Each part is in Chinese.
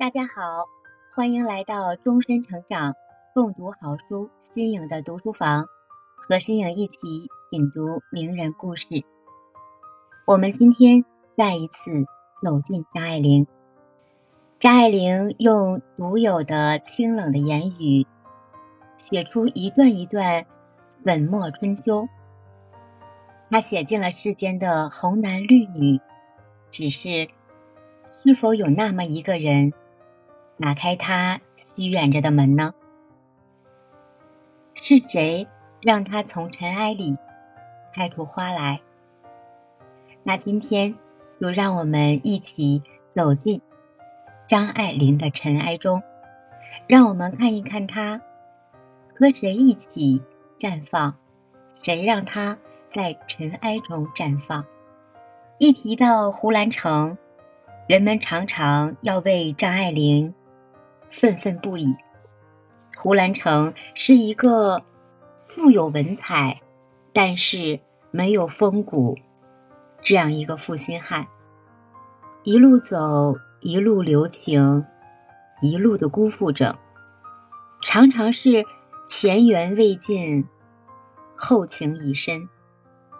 大家好，欢迎来到终身成长共读好书新颖的读书房，和新颖一起品读名人故事。我们今天再一次走进张爱玲。张爱玲用独有的清冷的言语，写出一段一段粉墨春秋。她写尽了世间的红男绿女，只是是否有那么一个人？打开他虚掩着的门呢？是谁让他从尘埃里开出花来？那今天就让我们一起走进张爱玲的尘埃中，让我们看一看她和谁一起绽放，谁让她在尘埃中绽放？一提到胡兰成，人们常常要为张爱玲。愤愤不已。胡兰成是一个富有文采，但是没有风骨这样一个负心汉。一路走，一路留情，一路的辜负着，常常是前缘未尽，后情已深。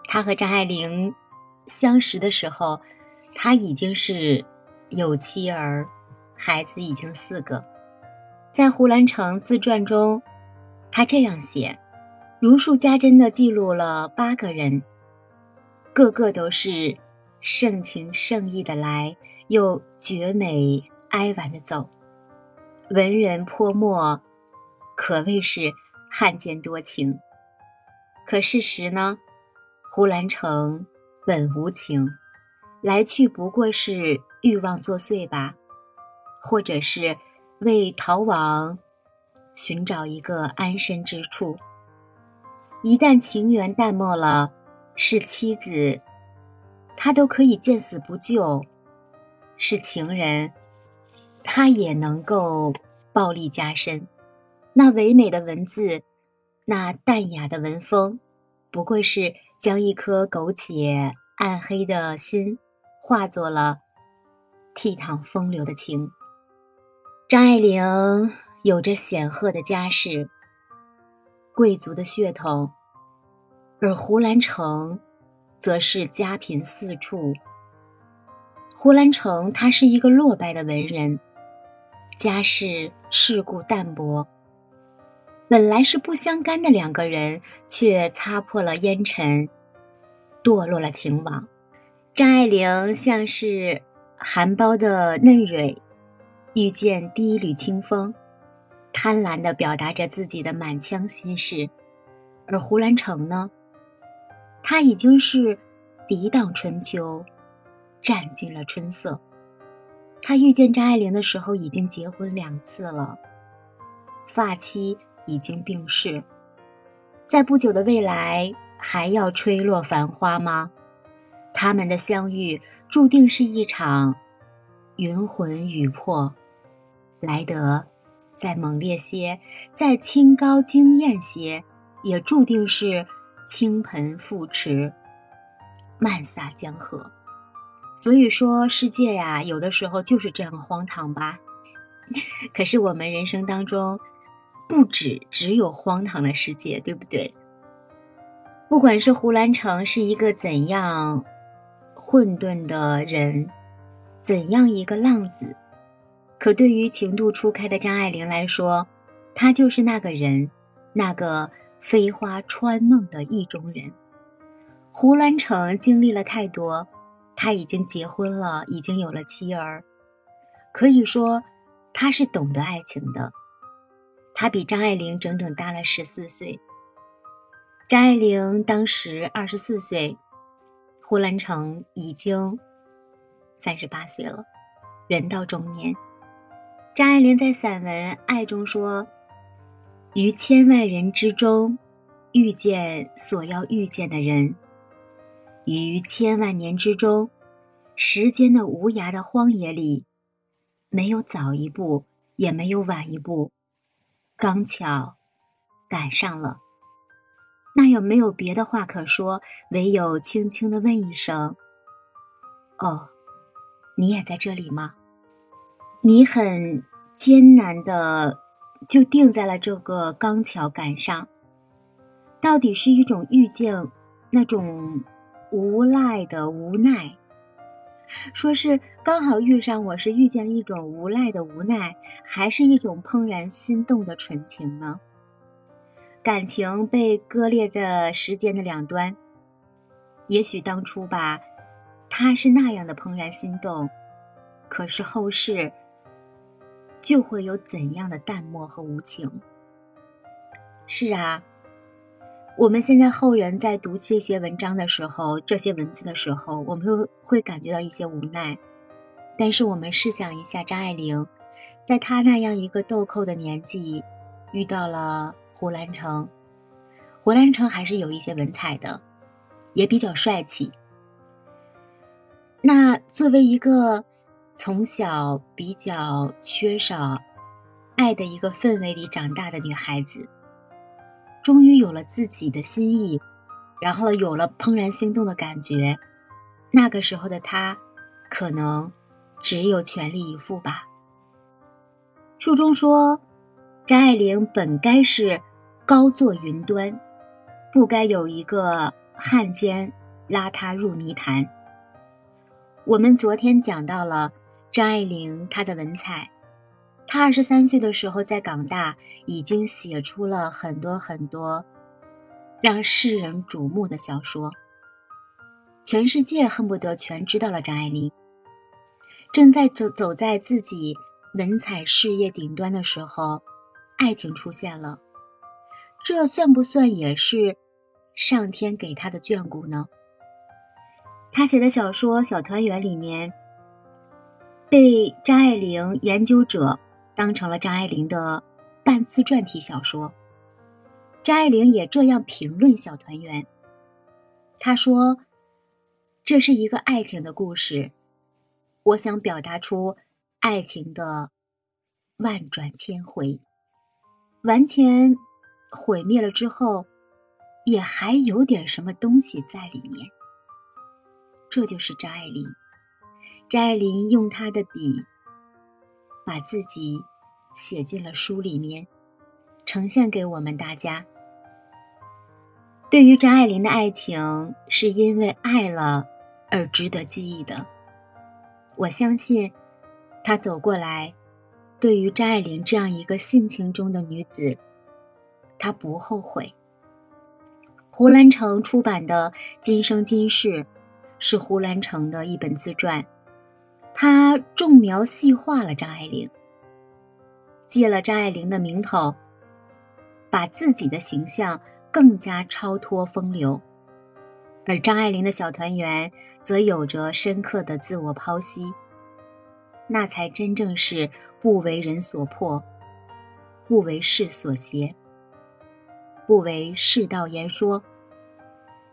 他和张爱玲相识的时候，他已经是有妻儿，孩子已经四个。在胡兰成自传中，他这样写，如数家珍地记录了八个人，个个都是盛情盛意的来，又绝美哀婉的走，文人泼墨，可谓是汉奸多情。可事实呢，胡兰成本无情，来去不过是欲望作祟吧，或者是。为逃亡寻找一个安身之处。一旦情缘淡漠了，是妻子，他都可以见死不救；是情人，他也能够暴力加深。那唯美的文字，那淡雅的文风，不过是将一颗苟且暗黑的心，化作了倜傥风流的情。张爱玲有着显赫的家世、贵族的血统，而胡兰成则是家贫四处。胡兰成他是一个落败的文人，家世世故淡薄。本来是不相干的两个人，却擦破了烟尘，堕落了情网。张爱玲像是含苞的嫩蕊。遇见第一缕清风，贪婪地表达着自己的满腔心事，而胡兰成呢，他已经是抵挡春秋，占尽了春色。他遇见张爱玲的时候，已经结婚两次了，发妻已经病逝，在不久的未来还要吹落繁花吗？他们的相遇注定是一场云魂雨魄。来得再猛烈些，再清高惊艳些，也注定是倾盆覆池，漫洒江河。所以说，世界呀，有的时候就是这样荒唐吧。可是我们人生当中，不止只有荒唐的世界，对不对？不管是胡兰成是一个怎样混沌的人，怎样一个浪子。可对于情窦初开的张爱玲来说，她就是那个人，那个飞花穿梦的意中人。胡兰成经历了太多，他已经结婚了，已经有了妻儿，可以说他是懂得爱情的。他比张爱玲整整大了十四岁。张爱玲当时二十四岁，胡兰成已经三十八岁了，人到中年。张爱玲在散文《爱》中说：“于千万人之中，遇见所要遇见的人；于千万年之中，时间的无涯的荒野里，没有早一步，也没有晚一步，刚巧赶上了。那有没有别的话可说？唯有轻轻的问一声：‘哦，你也在这里吗？’你很艰难的就定在了这个钢桥杆上，到底是一种遇见那种无赖的无奈，说是刚好遇上我是遇见了一种无赖的无奈，还是一种怦然心动的纯情呢？感情被割裂在时间的两端，也许当初吧，他是那样的怦然心动，可是后世就会有怎样的淡漠和无情？是啊，我们现在后人在读这些文章的时候，这些文字的时候，我们会会感觉到一些无奈。但是我们试想一下，张爱玲，在她那样一个豆蔻的年纪，遇到了。胡兰成，胡兰成还是有一些文采的，也比较帅气。那作为一个从小比较缺少爱的一个氛围里长大的女孩子，终于有了自己的心意，然后有了怦然心动的感觉。那个时候的她，可能只有全力以赴吧。书中说，张爱玲本该是。高坐云端，不该有一个汉奸拉她入泥潭。我们昨天讲到了张爱玲她的文采，她二十三岁的时候在港大已经写出了很多很多让世人瞩目的小说，全世界恨不得全知道了张爱玲。正在走走在自己文采事业顶端的时候，爱情出现了。这算不算也是上天给他的眷顾呢？他写的小说《小团圆》里面，被张爱玲研究者当成了张爱玲的半自传体小说。张爱玲也这样评论《小团圆》，她说：“这是一个爱情的故事，我想表达出爱情的万转千回，完全。”毁灭了之后，也还有点什么东西在里面。这就是张爱玲。张爱玲用她的笔，把自己写进了书里面，呈现给我们大家。对于张爱玲的爱情，是因为爱了而值得记忆的。我相信，她走过来，对于张爱玲这样一个性情中的女子。他不后悔。胡兰成出版的《今生今世》是胡兰成的一本自传，他重描细画了张爱玲，借了张爱玲的名头，把自己的形象更加超脱风流，而张爱玲的小团圆则有着深刻的自我剖析，那才真正是不为人所迫，不为世所挟。不为世道言说，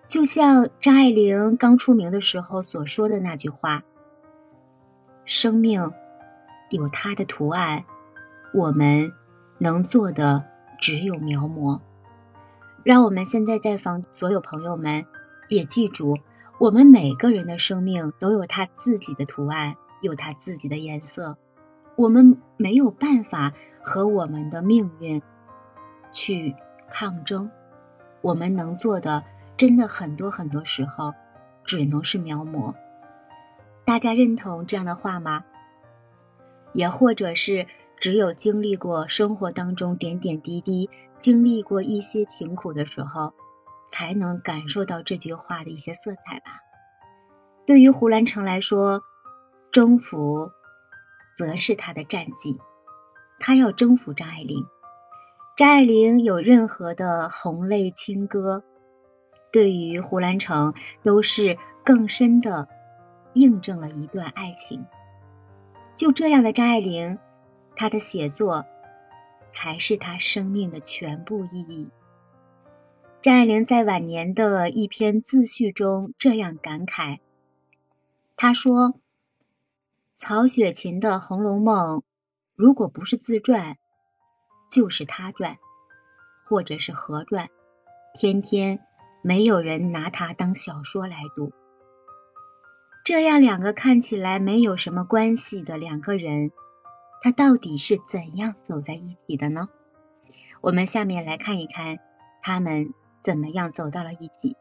就像张爱玲刚出名的时候所说的那句话：“生命有它的图案，我们能做的只有描摹。”让我们现在在房所有朋友们也记住，我们每个人的生命都有他自己的图案，有他自己的颜色。我们没有办法和我们的命运去。抗争，我们能做的真的很多很多时候，只能是描摹。大家认同这样的话吗？也或者是只有经历过生活当中点点滴滴，经历过一些情苦的时候，才能感受到这句话的一些色彩吧。对于胡兰成来说，征服，则是他的战绩，他要征服张爱玲。张爱玲有任何的红泪轻歌，对于胡兰成都是更深的印证了一段爱情。就这样的张爱玲，她的写作才是她生命的全部意义。张爱玲在晚年的一篇自序中这样感慨：“她说，曹雪芹的《红楼梦》，如果不是自传。”就是他传，或者是何传，天天没有人拿它当小说来读。这样两个看起来没有什么关系的两个人，他到底是怎样走在一起的呢？我们下面来看一看他们怎么样走到了一起。